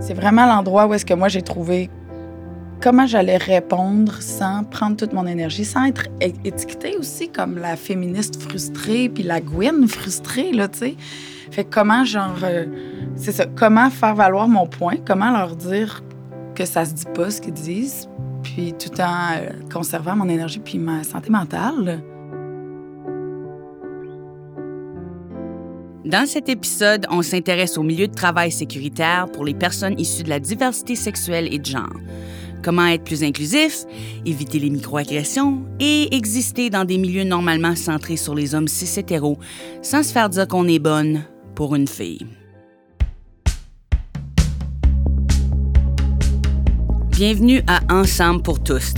C'est vraiment l'endroit où est-ce que moi j'ai trouvé comment j'allais répondre sans prendre toute mon énergie, sans être étiquetée aussi comme la féministe frustrée puis la Gwen frustrée, là, tu sais. Fait comment, genre, euh, c'est ça, comment faire valoir mon point, comment leur dire que ça se dit pas ce qu'ils disent, puis tout en euh, conservant mon énergie puis ma santé mentale. Dans cet épisode, on s'intéresse au milieu de travail sécuritaire pour les personnes issues de la diversité sexuelle et de genre. Comment être plus inclusif, éviter les microagressions et exister dans des milieux normalement centrés sur les hommes cis hétéros sans se faire dire qu'on est bonne pour une fille. Bienvenue à Ensemble pour tous,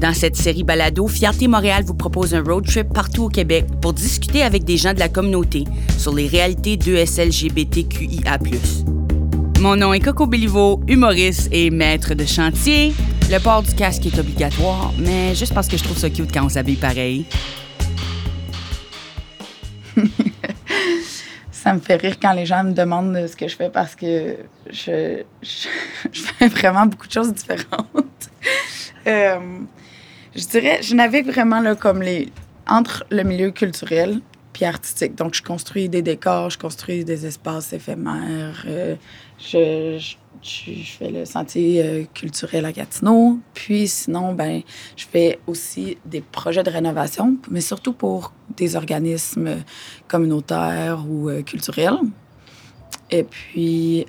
dans cette série balado, Fierté Montréal vous propose un road trip partout au Québec pour discuter avec des gens de la communauté sur les réalités d'ESLGBTQIA+. Mon nom est Coco Béliveau, humoriste et maître de chantier. Le port du casque est obligatoire, mais juste parce que je trouve ça cute quand on s'habille pareil. ça me fait rire quand les gens me demandent ce que je fais parce que je, fais vraiment beaucoup de choses différentes. euh, je dirais, je navigue vraiment là, comme les, entre le milieu culturel puis artistique. Donc, je construis des décors, je construis des espaces éphémères. Euh, je, fais le sentier euh, culturel à Gatineau. Puis sinon, ben, je fais aussi des projets de rénovation, mais surtout pour des organismes communautaires ou euh, culturels. Et puis,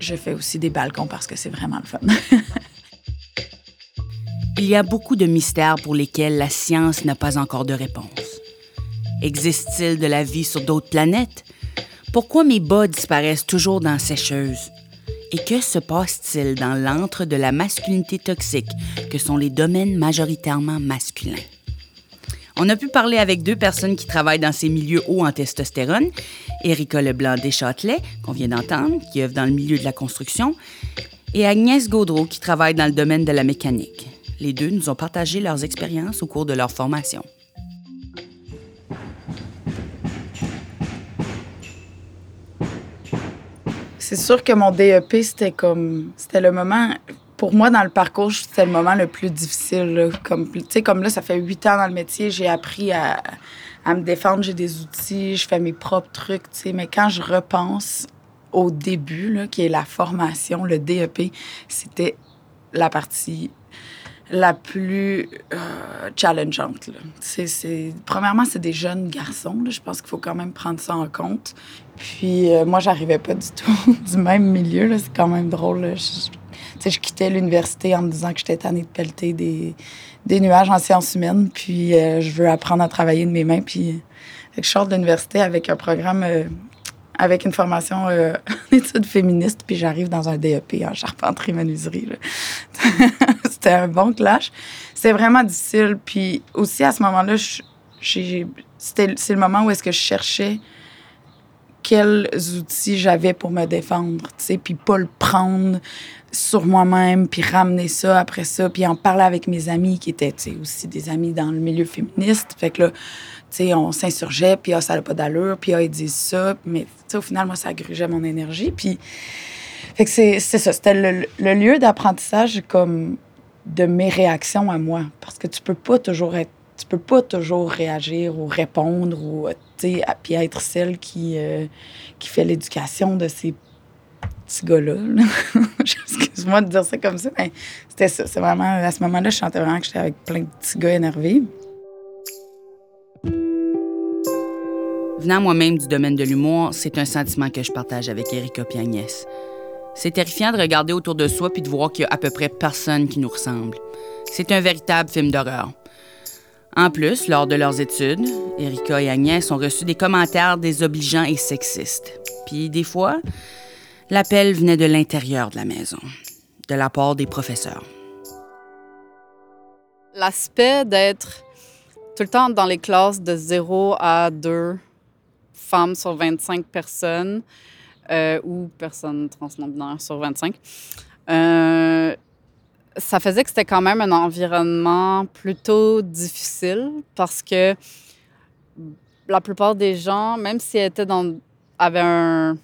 je fais aussi des balcons parce que c'est vraiment le fun. Il y a beaucoup de mystères pour lesquels la science n'a pas encore de réponse. Existe-t-il de la vie sur d'autres planètes? Pourquoi mes bas disparaissent toujours dans sécheuse? Et que se passe-t-il dans l'antre de la masculinité toxique, que sont les domaines majoritairement masculins? On a pu parler avec deux personnes qui travaillent dans ces milieux hauts en testostérone, Erika Leblanc-Deschâtelet, qu'on vient d'entendre, qui œuvre dans le milieu de la construction, et Agnès Gaudreau, qui travaille dans le domaine de la mécanique. Les deux nous ont partagé leurs expériences au cours de leur formation. C'est sûr que mon DEP, c'était comme. C'était le moment. Pour moi, dans le parcours, c'était le moment le plus difficile. Comme, comme là, ça fait huit ans dans le métier, j'ai appris à, à me défendre, j'ai des outils, je fais mes propres trucs, mais quand je repense au début, là, qui est la formation, le DEP, c'était la partie la plus euh, challengeante. C'est, premièrement, c'est des jeunes garçons. Je pense qu'il faut quand même prendre ça en compte. Puis euh, moi, j'arrivais pas du tout du même milieu. C'est quand même drôle. Je, je quittais l'université en me disant que j'étais tannée de pelleter des, des nuages en sciences humaines. Puis euh, je veux apprendre à travailler de mes mains. Puis je sors de l'université avec un programme avec une formation euh, en études féministes, puis j'arrive dans un DEP en charpenterie menuiserie. C'était un bon clash. C'était vraiment difficile. Puis aussi, à ce moment-là, c'est le moment où est-ce que je cherchais quels outils j'avais pour me défendre, tu sais, puis pas le prendre sur moi-même, puis ramener ça après ça, puis en parler avec mes amis qui étaient, aussi des amis dans le milieu féministe. Fait que on s'insurgeait, puis ah, ça n'a pas d'allure, puis ah, ils disent ça. Mais au final, moi, ça grugeait mon énergie. Puis, fait que c'est ça. C'était le, lieu d'apprentissage comme de mes réactions à moi. Parce que tu peux pas toujours être tu peux pas toujours réagir ou répondre ou puis être celle qui, euh, qui fait l'éducation de ces petits gars-là. Excuse-moi de dire ça comme ça, mais c'était ça. C'est vraiment, à ce moment-là, je sentais vraiment que j'étais avec plein de petits gars énervés. Venant moi-même du domaine de l'humour, c'est un sentiment que je partage avec Erika et Agnès. C'est terrifiant de regarder autour de soi puis de voir qu'il y a à peu près personne qui nous ressemble. C'est un véritable film d'horreur. En plus, lors de leurs études, Erika et Agnès ont reçu des commentaires désobligeants et sexistes. Puis des fois, l'appel venait de l'intérieur de la maison, de la part des professeurs. L'aspect d'être tout le temps dans les classes de 0 à 2 femmes sur 25 personnes euh, ou personnes transnominaires sur 25. Euh, ça faisait que c'était quand même un environnement plutôt difficile parce que la plupart des gens, même s'ils étaient dans, avaient un,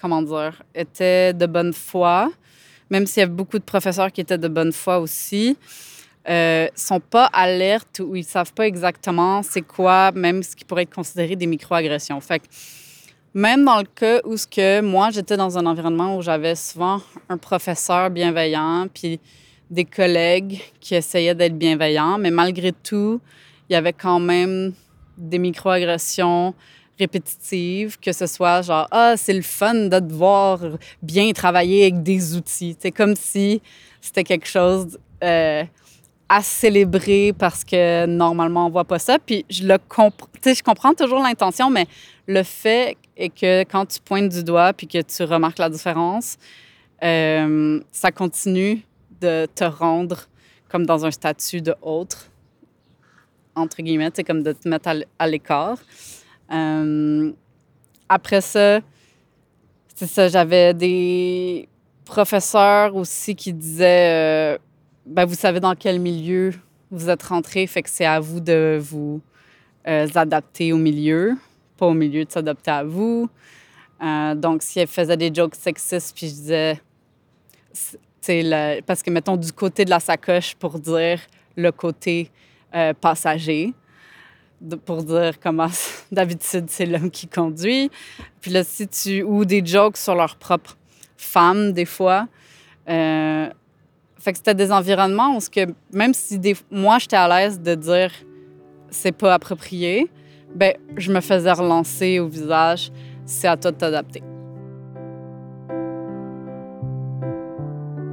comment dire, étaient de bonne foi, même s'il y a beaucoup de professeurs qui étaient de bonne foi aussi, euh, sont pas alertes ou ils savent pas exactement c'est quoi, même ce qui pourrait être considéré des microagressions. Fait que même dans le cas où ce que moi j'étais dans un environnement où j'avais souvent un professeur bienveillant puis des collègues qui essayaient d'être bienveillants, mais malgré tout, il y avait quand même des microagressions répétitives, que ce soit genre ah c'est le fun de te voir bien travailler avec des outils. C'est comme si c'était quelque chose euh, à célébrer parce que normalement on voit pas ça. Puis je le comprends, je comprends toujours l'intention, mais le fait est que quand tu pointes du doigt puis que tu remarques la différence, euh, ça continue de te rendre comme dans un statut de autre, entre guillemets, c'est comme de te mettre à l'écart. Euh, après ça, c'est ça, j'avais des professeurs aussi qui disaient, euh, ben, vous savez dans quel milieu vous êtes rentré, fait que c'est à vous de vous euh, adapter au milieu, pas au milieu de s'adapter à vous. donc, si elle faisait des jokes sexistes, puis je disais, parce que, mettons, du côté de la sacoche pour dire le côté euh, passager, pour dire comment d'habitude c'est l'homme qui conduit. Puis là, si tu. ou des jokes sur leur propre femme, des fois. Euh, fait que c'était des environnements où, que, même si moi, j'étais à l'aise de dire c'est pas approprié, ben je me faisais relancer au visage c'est à toi de t'adapter.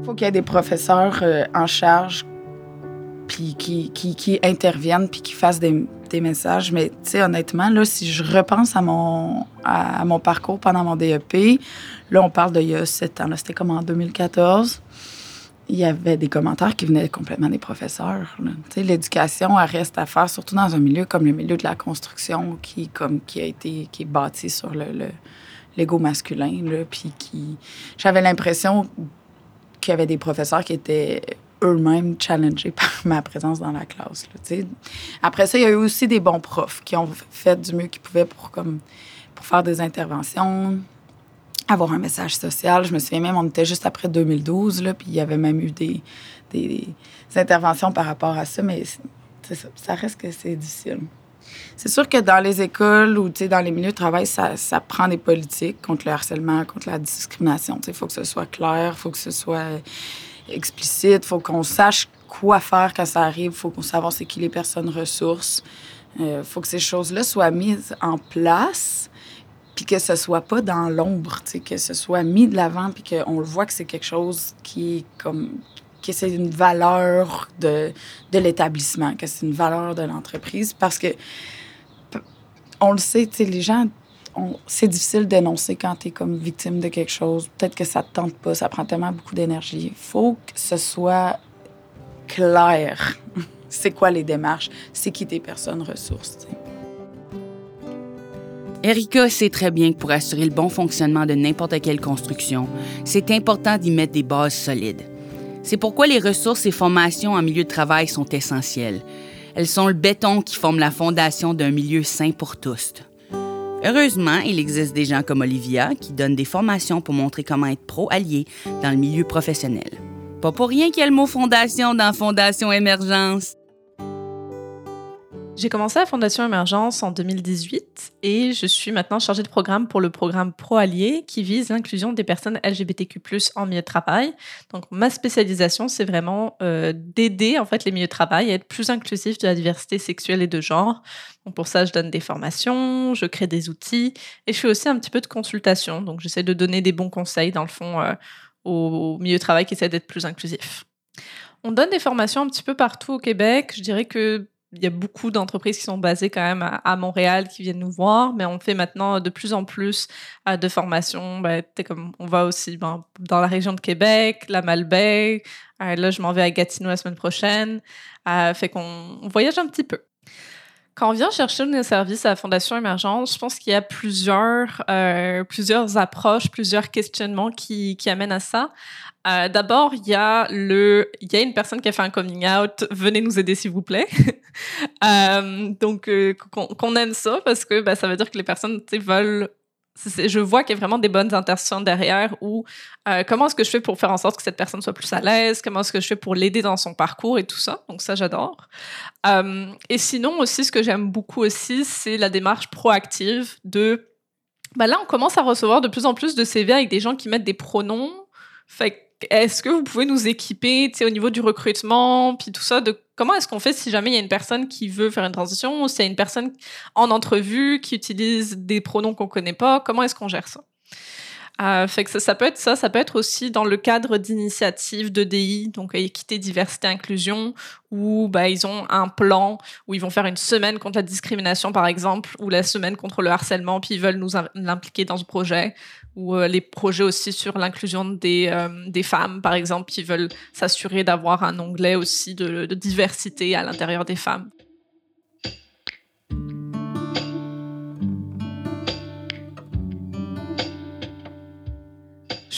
faut qu'il y ait des professeurs euh, en charge puis qui, qui, interviennent puis qui fassent des, messages. Mais tu sais, honnêtement, là, si je repense à mon, à, mon parcours pendant mon DEP, là, on parle d'il y a sept ans. C'était comme en 2014. Il y avait des commentaires qui venaient complètement des professeurs. L'éducation, reste à faire, surtout dans un milieu comme le milieu de la construction, qui, comme, qui a été qui est bâti sur le, le l'ego masculin. Là, puis qui... J'avais l'impression qu'il y avait des professeurs qui étaient eux-mêmes challengés par ma présence dans la classe. Après ça, il y a eu aussi des bons profs qui ont fait du mieux qu'ils pouvaient pour, comme, pour faire des interventions, avoir un message social. Je me souviens même, on était juste après 2012, là, puis il y avait même eu des, des, interventions par rapport à ça, mais ça, ça reste que c'est difficile. C'est sûr que dans les écoles ou dans les milieux de travail, ça, ça, prend des politiques contre le harcèlement, contre la discrimination. Il faut que ce soit clair, il faut que ce soit explicite, il faut qu'on sache quoi faire quand ça arrive, il faut qu'on sache c'est qui les personnes ressources. Il euh, faut que ces choses-là soient mises en place, puis que ce soit pas dans l'ombre, que ce soit mis de l'avant, puis qu'on le voit que c'est quelque chose qui est comme que c'est une valeur de, de l'établissement, que c'est une valeur de l'entreprise. Parce que, on le sait, les gens, c'est difficile d'énoncer quand tu es comme victime de quelque chose. Peut-être que ça te tente pas, ça prend tellement beaucoup d'énergie. Faut que ce soit clair. c'est quoi les démarches? C'est qui tes personnes ressources? Erika sait très bien que pour assurer le bon fonctionnement de n'importe quelle construction, c'est important d'y mettre des bases solides. C'est pourquoi les ressources et formations en milieu de travail sont essentielles. Elles sont le béton qui forme la fondation d'un milieu sain pour tous. Heureusement, il existe des gens comme Olivia qui donnent des formations pour montrer comment être pro-allié dans le milieu professionnel. Pas pour rien qu'il y a le mot fondation dans Fondation Émergence. J'ai commencé à Fondation Émergence en 2018 et je suis maintenant chargée de programme pour le programme Pro Allié qui vise l'inclusion des personnes LGBTQ+ en milieu de travail. Donc ma spécialisation, c'est vraiment euh, d'aider en fait les milieux de travail à être plus inclusifs de la diversité sexuelle et de genre. Donc pour ça, je donne des formations, je crée des outils et je fais aussi un petit peu de consultation. Donc j'essaie de donner des bons conseils dans le fond euh, aux milieux de travail qui essaient d'être plus inclusifs. On donne des formations un petit peu partout au Québec. Je dirais que il y a beaucoup d'entreprises qui sont basées quand même à, Montréal qui viennent nous voir, mais on fait maintenant de plus en plus euh, de formations. Ben, on va aussi ben, dans la région de Québec, la Malbaie. Euh, là, je m'en vais à Gatineau la semaine prochaine. Euh, fait qu'on voyage un petit peu. Quand on vient chercher nos services à la Fondation Émergence, je pense qu'il y a plusieurs, plusieurs approches, plusieurs questionnements qui amènent à ça. Euh, d'abord, il y a le, il y a une personne qui a fait un coming out. Venez nous aider, s'il vous plaît. euh, donc, euh, qu'on aime ça parce que bah, ça veut dire que les personnes veulent je vois qu'il y a vraiment des bonnes intentions derrière euh, comment est-ce que je fais pour faire en sorte que cette personne soit plus à l'aise, comment est-ce que je fais pour l'aider dans son parcours et tout ça? Donc ça, j'adore. Et sinon aussi, ce que j'aime beaucoup aussi, c'est la démarche proactive de... Bah là, on commence à recevoir de plus en plus de CV avec des gens qui mettent des pronoms. Fait est-ce que vous pouvez nous équiper au niveau du recrutement, puis tout ça, de comment est-ce qu'on fait si jamais il y a une personne qui veut faire une transition ou s'il y a une personne en entrevue qui utilise des pronoms qu'on connaît pas, comment est-ce qu'on gère ça? Euh, que ça, peut être ça, ça peut être aussi dans le cadre d'initiatives d'EDI, donc équité, diversité, inclusion, où bah, ils ont un plan où ils vont faire une semaine contre la discrimination, par exemple, ou la semaine contre le harcèlement, puis ils veulent nous impliquer dans ce projet, ou euh, les projets aussi sur l'inclusion euh, des femmes, par exemple, qui veulent s'assurer d'avoir un onglet aussi de diversité à l'intérieur des femmes.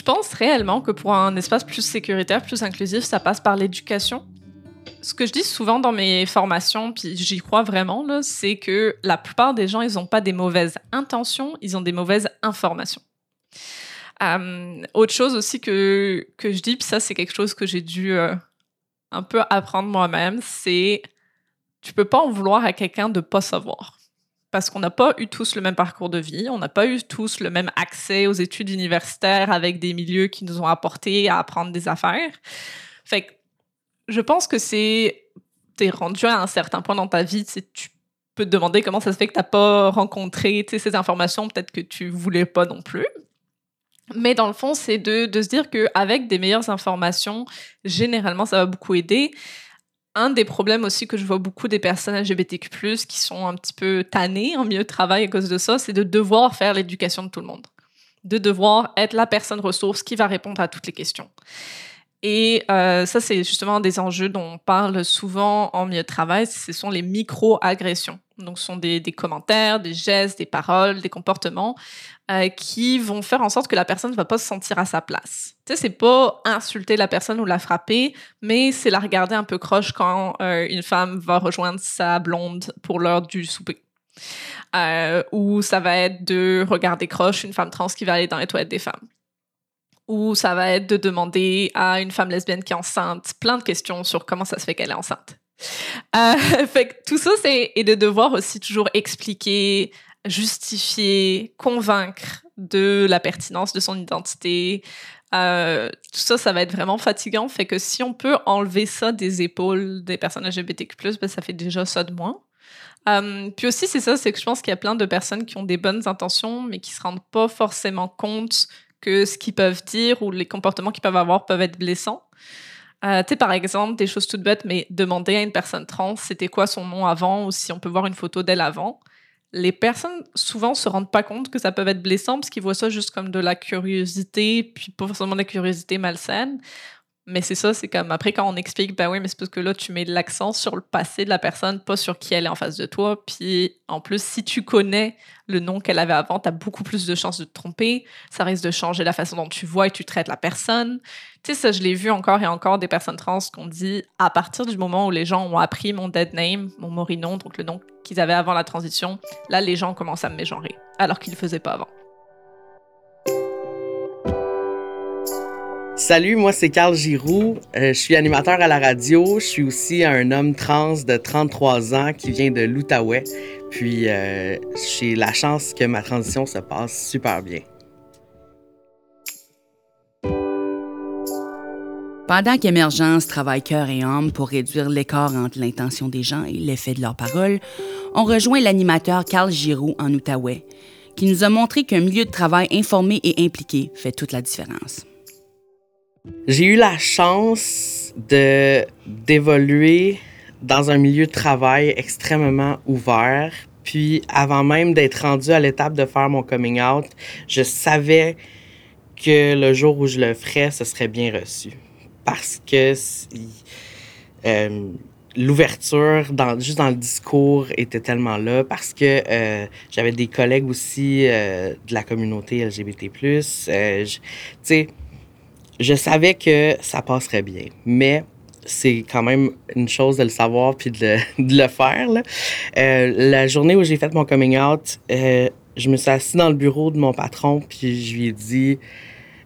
Je pense réellement que pour un espace plus sécuritaire, plus inclusif, ça passe par l'éducation. Ce que je dis souvent dans mes formations, puis j'y crois vraiment, c'est que la plupart des gens, ils n'ont pas des mauvaises intentions, ils ont des mauvaises informations. Euh, autre chose aussi que, que je dis, puis ça c'est quelque chose que j'ai dû euh, un peu apprendre moi-même, c'est tu peux pas en vouloir à quelqu'un de pas savoir parce qu'on n'a pas eu tous le même parcours de vie, on n'a pas eu tous le même accès aux études universitaires avec des milieux qui nous ont apporté à apprendre des affaires. Fait que je pense que c'est t'es rendu à un certain point dans ta vie, tu peux te demander comment ça se fait que t'as pas rencontré ces informations, peut-être que tu voulais pas non plus. Mais dans le fond, c'est de, de se dire qu'avec des meilleures informations, généralement, ça va beaucoup aider un des problèmes aussi que je vois beaucoup des personnes LGBTQ+, qui sont un petit peu tannées en milieu de travail à cause de ça, c'est de devoir faire l'éducation de tout le monde. De devoir être la personne ressource qui va répondre à toutes les questions. Et euh, ça, c'est justement des enjeux dont on parle souvent en milieu de travail, ce sont les micro-agressions. Donc, ce sont des, commentaires, des gestes, des paroles, des comportements euh, qui vont faire en sorte que la personne ne va pas se sentir à sa place. Tu sais, c'est pas insulter la personne ou la frapper, mais c'est la regarder un peu croche quand euh, une femme va rejoindre sa blonde pour l'heure du souper. Ou ça va être de regarder croche une femme trans qui va aller dans les toilettes des femmes ou ça va être de demander à une femme lesbienne qui est enceinte plein de questions sur comment ça se fait qu'elle est enceinte. Euh, fait que tout ça, c'est et de devoir aussi toujours expliquer, justifier, convaincre de la pertinence de son identité. Euh, tout ça, ça va être vraiment fatigant. Fait que si on peut enlever ça des épaules des personnes LGBTQ+, ben, ça fait déjà ça de moins. Euh, puis aussi, c'est ça, c'est que je pense qu'il y a plein de personnes qui ont des bonnes intentions, mais qui se rendent pas forcément compte que ce qu'ils peuvent dire ou les comportements qu'ils peuvent avoir peuvent être blessants. Euh, tu sais, par exemple, des choses toutes bêtes, mais demander à une personne trans c'était quoi son nom avant ou si on peut voir une photo d'elle avant. Les personnes souvent se rendent pas compte que ça peut être blessant parce qu'ils voient ça juste comme de la curiosité, puis pas forcément de la curiosité malsaine. Mais c'est ça, c'est comme après quand on explique, ben oui, mais c'est parce que là, tu mets l'accent sur le passé de la personne, pas sur qui elle est en face de toi. Puis en plus, si tu connais le nom qu'elle avait avant, tu as beaucoup plus de chances de te tromper. Ça risque de changer la façon dont tu vois et tu traites la personne. Tu sais, ça, je l'ai vu encore et encore des personnes trans qu'on dit à partir du moment où les gens ont appris mon dead name, mon morinon, donc le nom qu'ils avaient avant la transition, là, les gens commencent à me mégenrer, alors qu'ils ne le faisaient pas avant. Salut, moi c'est Carl Giroux. Euh, je suis animateur à la radio. Je suis aussi un homme trans de 33 ans qui vient de l'Outaouais. Puis euh, j'ai la chance que ma transition se passe super bien. Pendant qu'Émergence travaille cœur et âme pour réduire l'écart entre l'intention des gens et l'effet de leurs paroles, on rejoint l'animateur Carl Giroux en Outaouais, qui nous a montré qu'un milieu de travail informé et impliqué fait toute la différence. J'ai eu la chance de d'évoluer dans un milieu de travail extrêmement ouvert. Puis avant même d'être rendu à l'étape de faire mon coming out, je savais que le jour où je le ferais, ce serait bien reçu. Parce que euh, l'ouverture juste dans le discours était tellement là parce que euh, j'avais des collègues aussi euh, de la communauté LGBT+. Tu sais, je savais que ça passerait bien, mais c'est quand même une chose de le savoir puis de, le faire. Euh, la journée où j'ai fait mon coming out, euh, je me suis assis dans le bureau de mon patron, puis je lui ai dit,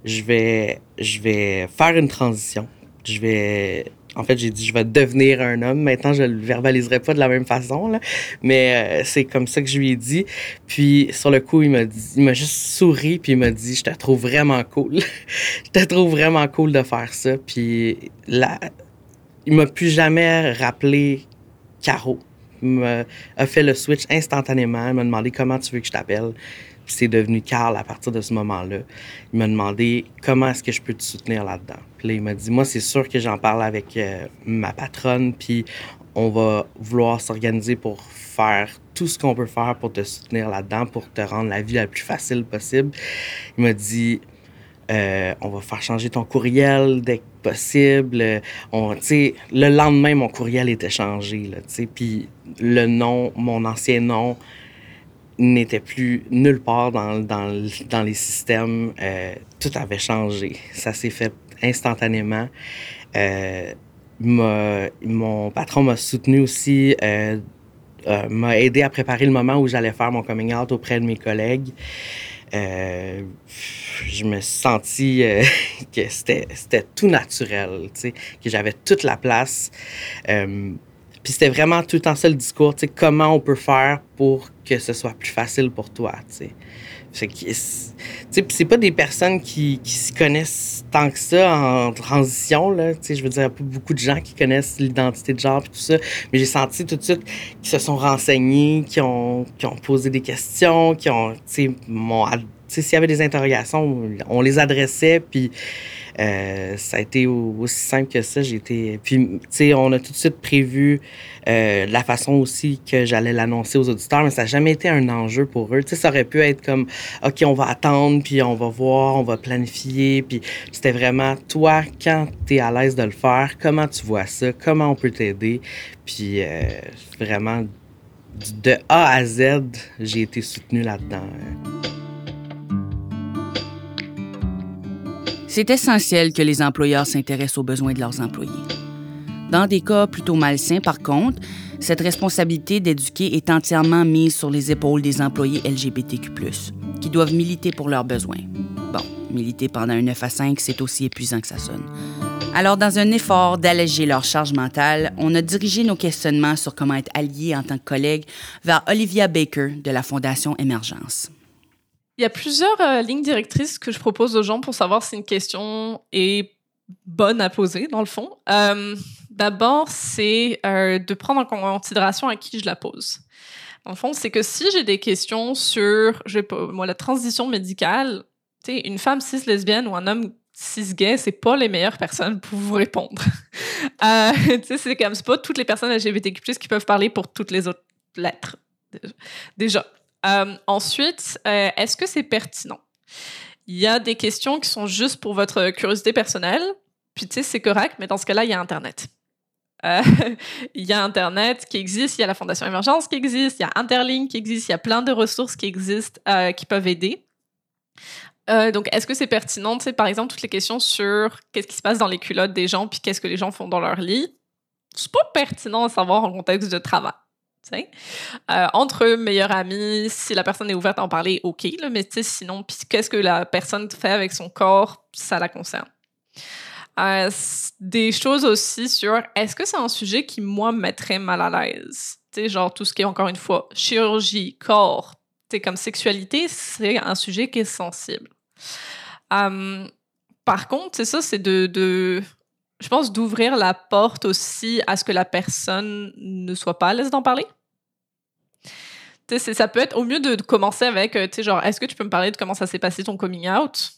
je vais, je vais faire une transition. Je vais en fait, j'ai dit, je vais devenir un homme. Maintenant, je le verbaliserai pas de la même façon, là. mais euh, c'est comme ça que je lui ai dit. Puis, sur le coup, il m'a dit, il m'a juste souri, puis il m'a dit, je te trouve vraiment cool. je te trouve vraiment cool de faire ça. Puis là, il m'a plus jamais rappelé Caro. Il m'a fait le switch instantanément. Il m'a demandé comment tu veux que je t'appelle. C'est devenu Carl à partir de ce moment-là. Il m'a demandé comment est-ce que je peux te soutenir là-dedans? Puis il m'a dit, moi, c'est sûr que j'en parle avec euh, ma patronne, puis on va vouloir s'organiser pour faire tout ce qu'on peut faire pour te soutenir là-dedans, pour te rendre la vie la plus facile possible. Il m'a dit, euh, on va faire changer ton courriel dès que possible. Le lendemain, mon courriel était changé. Puis le nom, mon ancien nom, n'était plus nulle part dans, dans, dans les systèmes. Euh, tout avait changé. Ça s'est fait instantanément. Euh, mon patron m'a soutenu aussi, euh, euh, m'a aidé à préparer le moment où j'allais faire mon coming out auprès de mes collègues. Je me suis senti que c'était tout naturel, que j'avais toute la place. Puis c'était vraiment tout le temps ça le discours, tu sais, comment on peut faire pour que ce soit plus facile pour toi, tu sais. C'est pas des personnes qui, qui se connaissent tant que ça en transition, là. Tu sais, je veux dire, y a pas beaucoup de gens qui connaissent l'identité de genre et tout ça. Mais j'ai senti tout de suite qu'ils se sont renseignés, qui ont, posé des questions, qui ont, tu sais, s'il y avait des interrogations, on les adressait, puis euh, ça a été aussi simple que ça. Puis, tu sais, on a tout de suite prévu euh, la façon aussi que j'allais l'annoncer aux auditeurs, mais ça n'a jamais été un enjeu pour eux. Tu sais, ça aurait pu être comme, OK, on va attendre, puis on va voir, on va planifier. Puis c'était vraiment, toi, quand tu es à l'aise de le faire, comment tu vois ça, comment on peut t'aider. Puis euh, vraiment, de A à Z, j'ai été soutenu là-dedans. C'est essentiel que les employeurs s'intéressent aux besoins de leurs employés. Dans des cas plutôt malsains, par contre, cette responsabilité d'éduquer est entièrement mise sur les épaules des employés LGBTQ, qui doivent militer pour leurs besoins. Bon, militer pendant un 9 à 5, c'est aussi épuisant que ça sonne. Alors, dans un effort d'alléger leur charge mentale, on a dirigé nos questionnements sur comment être alliés en tant que collègues vers Olivia Baker de la Fondation Émergence. Il y a plusieurs euh, lignes directrices que je propose aux gens pour savoir si une question est bonne à poser, dans le fond. Euh, D'abord, c'est euh, de prendre en considération à qui je la pose. Dans le fond, c'est que si j'ai des questions sur, moi, la transition médicale, une femme cis lesbienne ou un homme cis gay, c'est pas les meilleures personnes pour vous répondre. euh, c'est comme, c'est pas toutes les personnes LGBTQ+, qui peuvent parler pour toutes les autres lettres. Déjà. Euh, ensuite, euh, est-ce que c'est pertinent? Il y a des questions qui sont juste pour votre curiosité personnelle, puis tu sais, c'est correct, mais dans ce cas-là, il y a Internet. Euh, il y a Internet qui existe, il y a la Fondation Émergence qui existe, il y a Interlink qui existe, il y a plein de ressources qui existent qui peuvent aider. donc, est-ce que c'est pertinent, tu sais, par exemple, toutes les questions sur qu'est-ce qui se passe dans les culottes des gens, puis qu'est-ce que les gens font dans leur lit? C'est pas pertinent à savoir en contexte de travail. Euh, entre meilleurs amis, si la personne est ouverte à en parler, OK, là, mais sinon, qu'est-ce que la personne fait avec son corps, ça la concerne. Euh, des choses aussi sur est-ce que c'est un sujet qui, moi, me mettrait mal à l'aise? genre tout ce qui est, encore une fois, chirurgie, corps, comme sexualité, c'est un sujet qui est sensible. Euh, par contre, c'est ça, c'est de, de, je pense, d'ouvrir la porte aussi à ce que la personne ne soit pas à l'aise d'en parler ça peut être au mieux de, commencer avec, euh, tu sais, genre, est-ce que tu peux me parler de comment ça s'est passé ton coming out?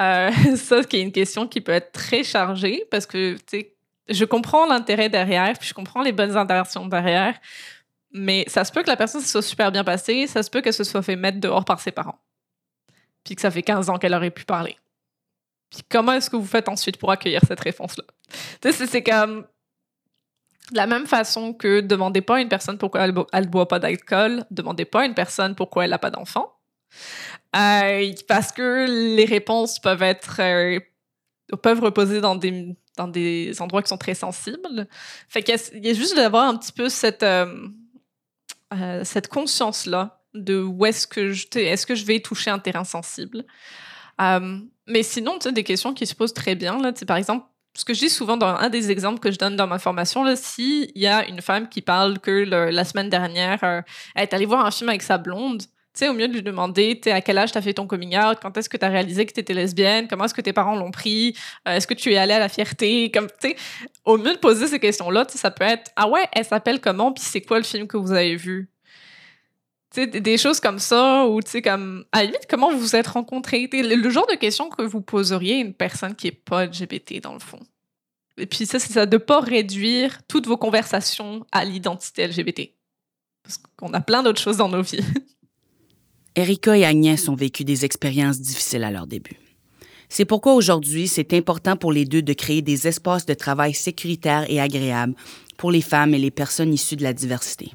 Euh, ça, qui est une question qui peut être très chargée parce que, tu sais, je comprends l'intérêt derrière, puis je comprends les bonnes intentions derrière, mais ça se peut que la personne se soit super bien passée, ça se peut qu'elle se soit fait mettre dehors par ses parents, puis que ça fait 15 ans qu'elle aurait pu parler. Comment est-ce que vous faites ensuite pour accueillir cette réponse-là? C'est comme de la même façon que demandez pas à une personne pourquoi elle, ne boit pas d'alcool, demandez pas à une personne pourquoi elle n'a pas d'enfant. Euh, parce que les réponses peuvent être euh, peuvent reposer dans des dans des endroits qui sont très sensibles. Fait qu'il y, a juste d'avoir un petit peu cette euh, cette conscience là de où est-ce que je, est-ce que je vais toucher un terrain sensible? Mais sinon, tu sais, des questions qui se posent très bien. Là, par exemple, ce que je dis souvent dans un des exemples que je donne dans ma formation, s'il y a une femme qui parle que la semaine dernière, euh, elle est allée voir un film avec sa blonde, au mieux de lui demander, à quel âge tu as fait ton coming out, quand est-ce que tu as réalisé que tu étais lesbienne, comment est-ce que tes parents l'ont pris, euh, est-ce que tu es allée à la fierté, comme, au mieux de poser ces questions-là, ça peut être, ah ouais, elle s'appelle comment, puis c'est quoi le film que vous avez vu? Des choses comme ça, ou tu sais, comme, à la comment vous vous êtes rencontrés, le, genre de questions que vous poseriez à une personne qui est pas LGBT, dans le fond. Et puis ça, c'est ça, de pas réduire toutes vos conversations à l'identité LGBT. Parce qu'on a plein d'autres choses dans nos vies. Erika et Agnès ont vécu des expériences difficiles à leur début. C'est pourquoi aujourd'hui, c'est important pour les deux de créer des espaces de travail sécuritaires et agréables pour les femmes et les personnes issues de la diversité.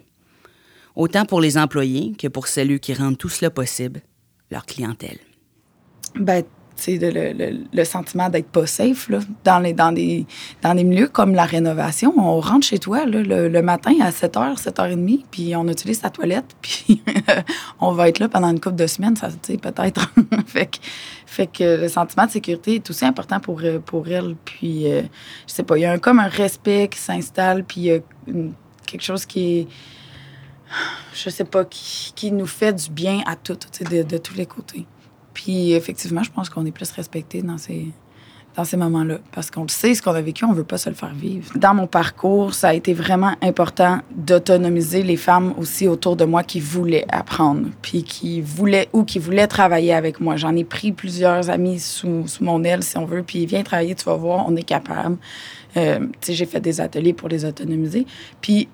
Autant pour les employés que pour celles qui rendent tout cela possible, leur clientèle. Ben, le, le, le, sentiment d'être pas safe là, dans, les, dans, des, dans des milieux comme la rénovation. On rentre chez toi là, le, matin à 7h, 7h30, puis on utilise ta toilette, puis on va être là pendant une couple de semaines, ça, peut-être. fait, que, fait que le sentiment de sécurité est aussi important pour, euh, pour elle. Puis, euh, je sais pas, il y a un, comme un respect qui s'installe, puis il y a quelque chose qui est je sais pas, qui, qui, nous fait du bien à tout, de, de tous les côtés. Puis effectivement, je pense qu'on est plus respecté dans ces, dans ces moments-là. Parce qu'on sait ce qu'on a vécu, on veut pas se le faire vivre. Dans mon parcours, ça a été vraiment important d'autonomiser les femmes aussi autour de moi qui voulaient apprendre, puis qui voulaient ou qui voulaient travailler avec moi. J'en ai pris plusieurs amis sous, sous, mon aile, si on veut, puis viens travailler, tu vas voir, on est capable. Euh, j'ai fait des ateliers pour les autonomiser. Puis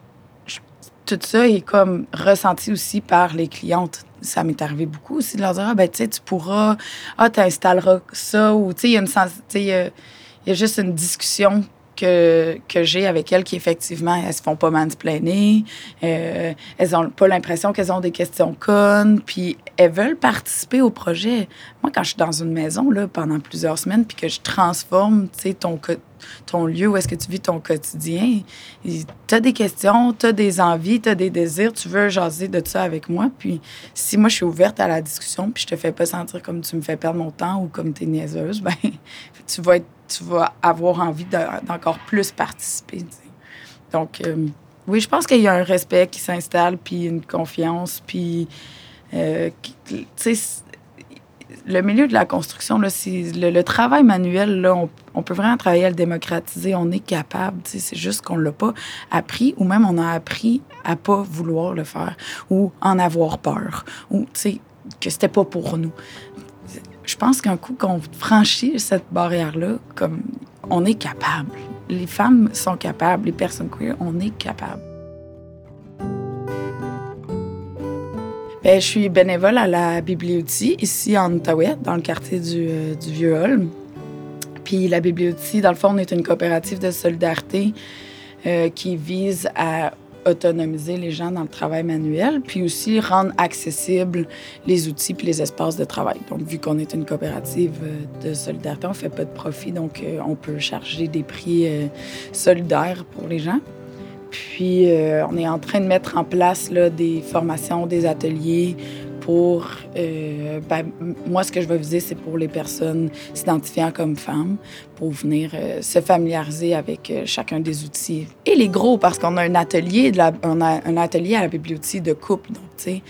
tout ça est comme ressenti aussi par les clientes. Ça m'est arrivé beaucoup aussi de leur dire, ah, ben, tu sais, tu pourras, ah, tu installeras ça, ou, tu sais, il y a une sens, il y a juste une discussion que, que j'ai avec elles qui, effectivement, elles se font pas mansplainer. Euh, elles ont pas l'impression qu'elles ont des questions connes. Puis elles veulent participer au projet. Moi, quand je suis dans une maison, là, pendant plusieurs semaines, puis que je transforme, tu sais, ton, ton lieu où est-ce que tu vis ton quotidien, tu as des questions, tu as des envies, tu as des désirs, tu veux jaser de ça avec moi. Puis si moi, je suis ouverte à la discussion, puis je te fais pas sentir comme tu me fais perdre mon temps ou comme tu es niaiseuse, ben tu vas, être, tu vas avoir envie d'encore plus participer. Donc, euh, oui, je pense qu'il y a un respect qui s'installe, puis une confiance, puis, euh, tu sais, le milieu de la construction, là, le, le, travail manuel, là, on, peut vraiment travailler à le démocratiser. On est capable. C'est juste qu'on ne l'a pas appris ou même on a appris à pas vouloir le faire ou en avoir peur ou que c'était pas pour nous. Je pense qu'un coup qu'on franchit cette barrière-là, comme on est capable. Les femmes sont capables, les personnes queer, on est capable. Ben, je suis bénévole à la bibliothèque ici en Outaouais, dans le quartier du, euh, du Vieux-Hall. Puis la bibliothèque, dans le fond, on est une coopérative de solidarité euh, qui vise à autonomiser les gens dans le travail manuel, puis aussi rendre accessibles les outils puis les espaces de travail. Donc, vu qu'on est une coopérative euh, de solidarité, on fait pas de profit, donc on peut charger des prix solidaires pour les gens. Puis, euh, on est en train de mettre en place là, des formations, des ateliers Euh, ben, moi, ce que je vais viser, c'est pour les personnes s'identifiant comme femmes, pour venir euh, se familiariser avec chacun des outils. Et les gros, parce qu'on a un atelier, de la, un atelier à la bibliothèque de couple. Donc, tu sais,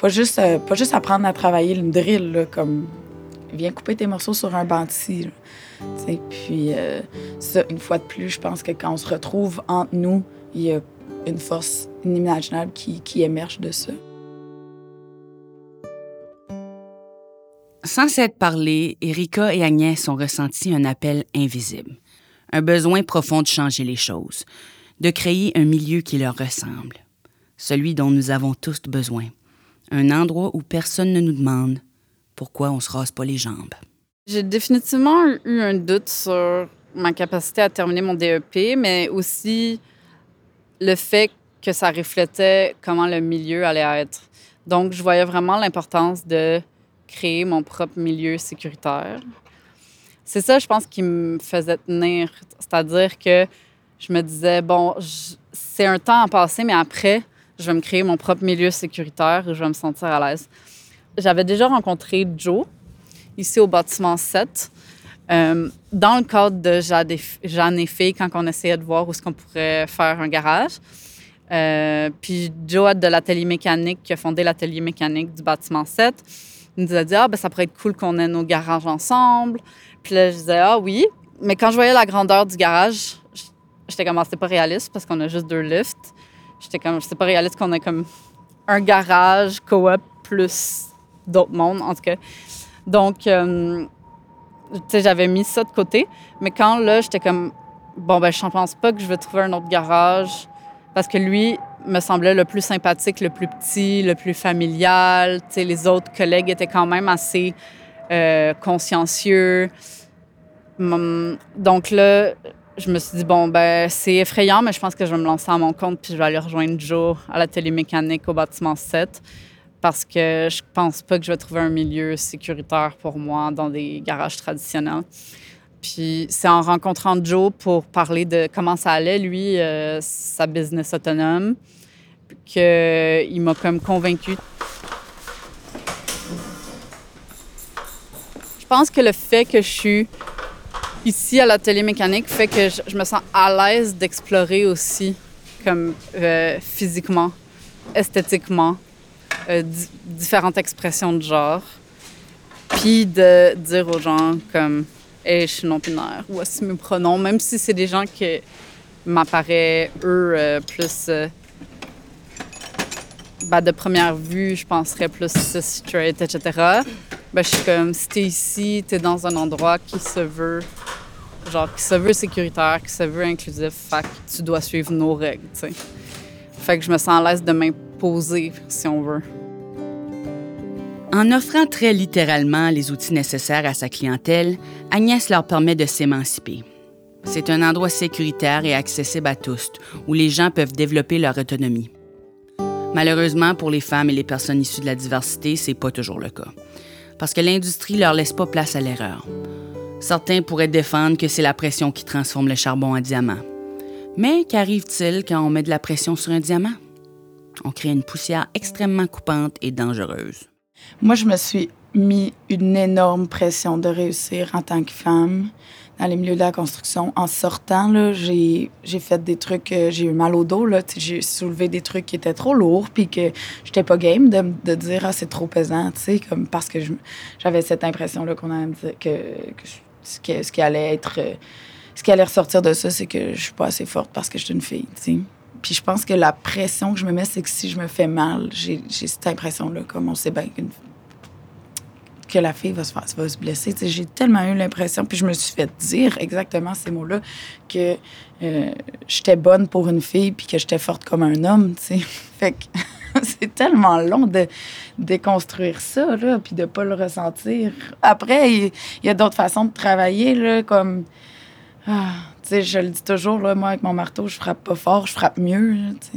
pas juste, pas juste apprendre à travailler le drill, comme viens couper tes morceaux sur un banc ici. Puis, ça, une fois de plus, je pense que quand on se retrouve entre nous, il y a une force inimaginable qui émerge de ça. Sans s'être parlé, Erika et Agnès ont ressenti un appel invisible, un besoin profond de changer les choses, de créer un milieu qui leur ressemble, celui dont nous avons tous besoin, un endroit où personne ne nous demande pourquoi on se rase pas les jambes. J'ai définitivement eu un doute sur ma capacité à terminer mon DEP, mais aussi le fait que ça reflétait comment le milieu allait être. Donc, je voyais vraiment l'importance de créer mon propre milieu sécuritaire. C'est ça, je pense, qui me faisait tenir. C'est-à-dire que je me disais, bon, c'est un temps à passer, mais après, je vais me créer mon propre milieu sécuritaire et je vais me sentir à l'aise. J'avais déjà rencontré Joe ici au bâtiment 7. Euh, dans le cadre de Jeanne et Filles, quand on essayait de voir où est-ce qu'on pourrait faire un garage. Euh, puis Joe de l'atelier mécanique, qui a fondé l'atelier mécanique du bâtiment 7, nous a dit Ah, ben, ça pourrait être cool qu'on ait nos garages ensemble. Puis là, je disais Ah oui. Mais quand je voyais la grandeur du garage, j'étais comme Ah, c'est pas réaliste parce qu'on a juste deux lifts. J'étais comme C'est pas réaliste qu'on ait comme un garage co-op plus d'autres mondes, en tout cas. Donc, euh, tu sais, j'avais mis ça de côté. Mais quand là, j'étais comme, bon, ben, je pense pas que je vais trouver un autre garage parce que lui me semblait le plus sympathique, le plus petit, le plus familial. Tu sais, les autres collègues étaient quand même assez euh, consciencieux. Hum, donc là, je me suis dit, bon, ben, c'est effrayant, mais je pense que je vais me lancer à mon compte puis je vais aller rejoindre Joe à la télémécanique au bâtiment 7 parce que je pense pas que je vais trouver un milieu sécuritaire pour moi dans des garages traditionnels. Puis c'est en rencontrant Joe pour parler de comment ça allait, lui, euh, sa business autonome, qu'il m'a comme convaincu. Je pense que le fait que je suis ici à l'atelier mécanique fait que je, me sens à l'aise d'explorer aussi, comme euh, physiquement, esthétiquement, euh, différentes expressions de genre. Puis de dire aux gens comme hey, je suis non-binaire, voici mes pronoms, même si c'est des gens qui m'apparaissent, eux, euh, plus. Ben, de première vue, je penserais plus straight, etc. Ben, je suis comme, si t'es ici, t'es dans un endroit qui se veut, genre, qui se veut sécuritaire, qui se veut inclusif, fait que tu dois suivre nos règles, tu sais. Fait que je me sens à l'aise de m'imposer, si on veut. En offrant très littéralement les outils nécessaires à sa clientèle, Agnès leur permet de s'émanciper. C'est un endroit sécuritaire et accessible à tous, où les gens peuvent développer leur autonomie. Malheureusement, pour les femmes et les personnes issues de la diversité, c'est pas toujours le cas. Parce que l'industrie leur laisse pas place à l'erreur. Certains pourraient défendre que c'est la pression qui transforme le charbon en diamant. Mais qu'arrive-t-il quand on met de la pression sur un diamant? On crée une poussière extrêmement coupante et dangereuse. Moi, je me suis mis une énorme pression de réussir en tant que femme dans les milieux de la construction. En sortant, j'ai, fait des trucs, euh, j'ai eu mal au dos, j'ai soulevé des trucs qui étaient trop lourds, puis que j'étais pas game de, de dire « Ah, c'est trop pesant », tu sais, comme parce que j'avais cette impression-là qu'on allait dire que, que, ce qui allait être... Euh, ce qui allait ressortir de ça, c'est que je suis pas assez forte parce que je suis une fille, tu sais. Puis je pense que la pression que je me mets, c'est que si je me fais mal, j'ai cette impression-là, comme on sait bien que la fille va se, faire, va se blesser. J'ai tellement eu l'impression, puis je me suis fait dire exactement ces mots-là, que euh, j'étais bonne pour une fille, puis que j'étais forte comme un homme. sais. Fait que c'est tellement long de déconstruire ça, là, puis de pas le ressentir. Après, il y, a d'autres façons de travailler, là, comme... Ah, je le dis toujours, là, moi, avec mon marteau, je frappe pas fort, je frappe mieux.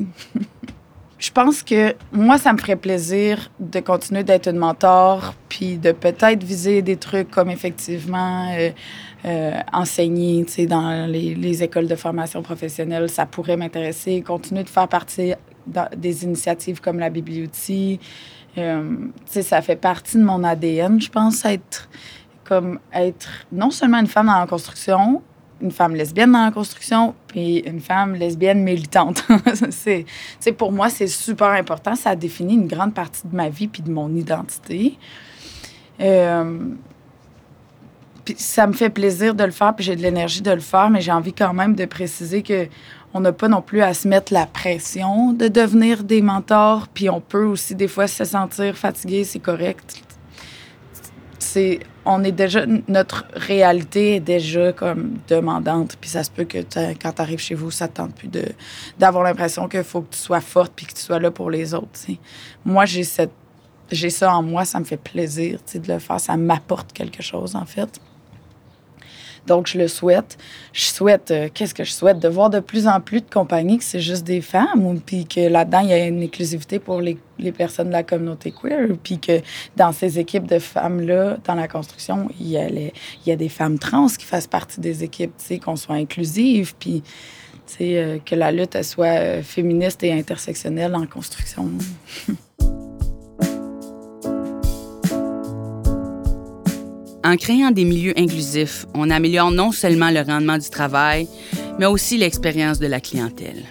je pense que moi, ça me ferait plaisir de continuer d'être une mentor, puis de peut-être viser des trucs comme effectivement euh, euh, enseigner dans les, les, écoles de formation professionnelle. Ça pourrait m'intéresser. Continuer de faire partie des initiatives comme la bibliothèque. Euh, ça fait partie de mon ADN, je pense, être comme être non seulement une femme dans la construction, une femme lesbienne dans la construction, puis une femme lesbienne militante. c'est, pour moi, c'est super important. Ça définit une grande partie de ma vie puis de mon identité. Euh, ça me fait plaisir de le faire, puis j'ai de l'énergie de le faire, mais j'ai envie quand même de préciser que on n'a pas non plus à se mettre la pression de devenir des mentors, puis on peut aussi des fois se sentir fatigué, c'est correct. On est déjà notre réalité est déjà comme demandante puis ça se peut que quand tu arrives chez vous ça te tente plus de d'avoir l'impression qu'il faut que tu sois forte puis que tu sois là pour les autres moi j'ai cette j'ai ça en moi ça me fait plaisir de le faire ça m'apporte quelque chose en fait donc, je le souhaite. Je souhaite, euh, qu'est-ce que je souhaite? De voir de plus en plus de compagnies que c'est juste des femmes, puis que là-dedans, il y a une inclusivité pour les, les, personnes de la communauté queer, puis que dans ces équipes de femmes-là, dans la construction, il y, a les, il y a des femmes trans qui fassent partie des équipes, tu sais, qu'on soit inclusives, puis euh, que la lutte soit euh, féministe et intersectionnelle en construction. En créant des milieux inclusifs, on améliore non seulement le rendement du travail, mais aussi l'expérience de la clientèle,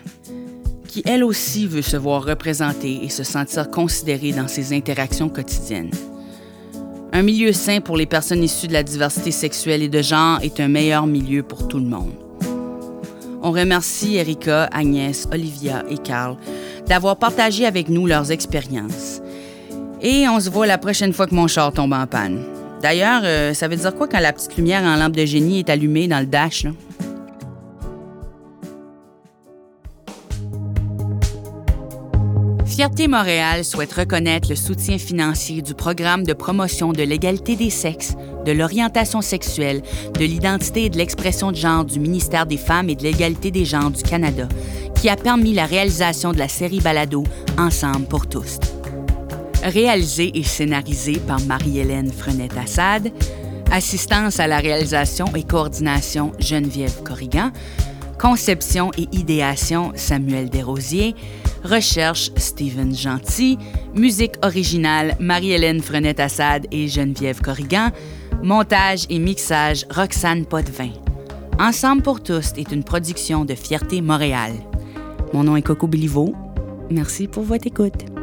qui elle aussi veut se voir représentée et se sentir considérée dans ses interactions quotidiennes. Un milieu sain pour les personnes issues de la diversité sexuelle et de genre est un meilleur milieu pour tout le monde. On remercie Erika, Agnès, Olivia et Carl d'avoir partagé avec nous leurs expériences. Et on se voit la prochaine fois que mon char tombe en panne. D'ailleurs, euh, ça veut dire quoi quand la petite lumière en lampe de génie est allumée dans le dash? Fierté Montréal souhaite reconnaître le soutien financier du programme de promotion de l'égalité des sexes, de l'orientation sexuelle, de l'identité et de l'expression de genre du ministère des Femmes et de l'égalité des genres du Canada, qui a permis la réalisation de la série balado Ensemble pour tous. Réalisée et scénarisée par Marie-Hélène Frenette-Assad, assistance à la réalisation et coordination Geneviève Corrigan, conception et idéation Samuel Desrosiers, recherche Stephen Gentil, musique originale Marie-Hélène Frenette-Assad et Geneviève Corrigan, montage et mixage Roxane Potvin. Ensemble pour tous est une production de Fierté Montréal. Mon nom est Coco Biliveau. Merci pour votre écoute.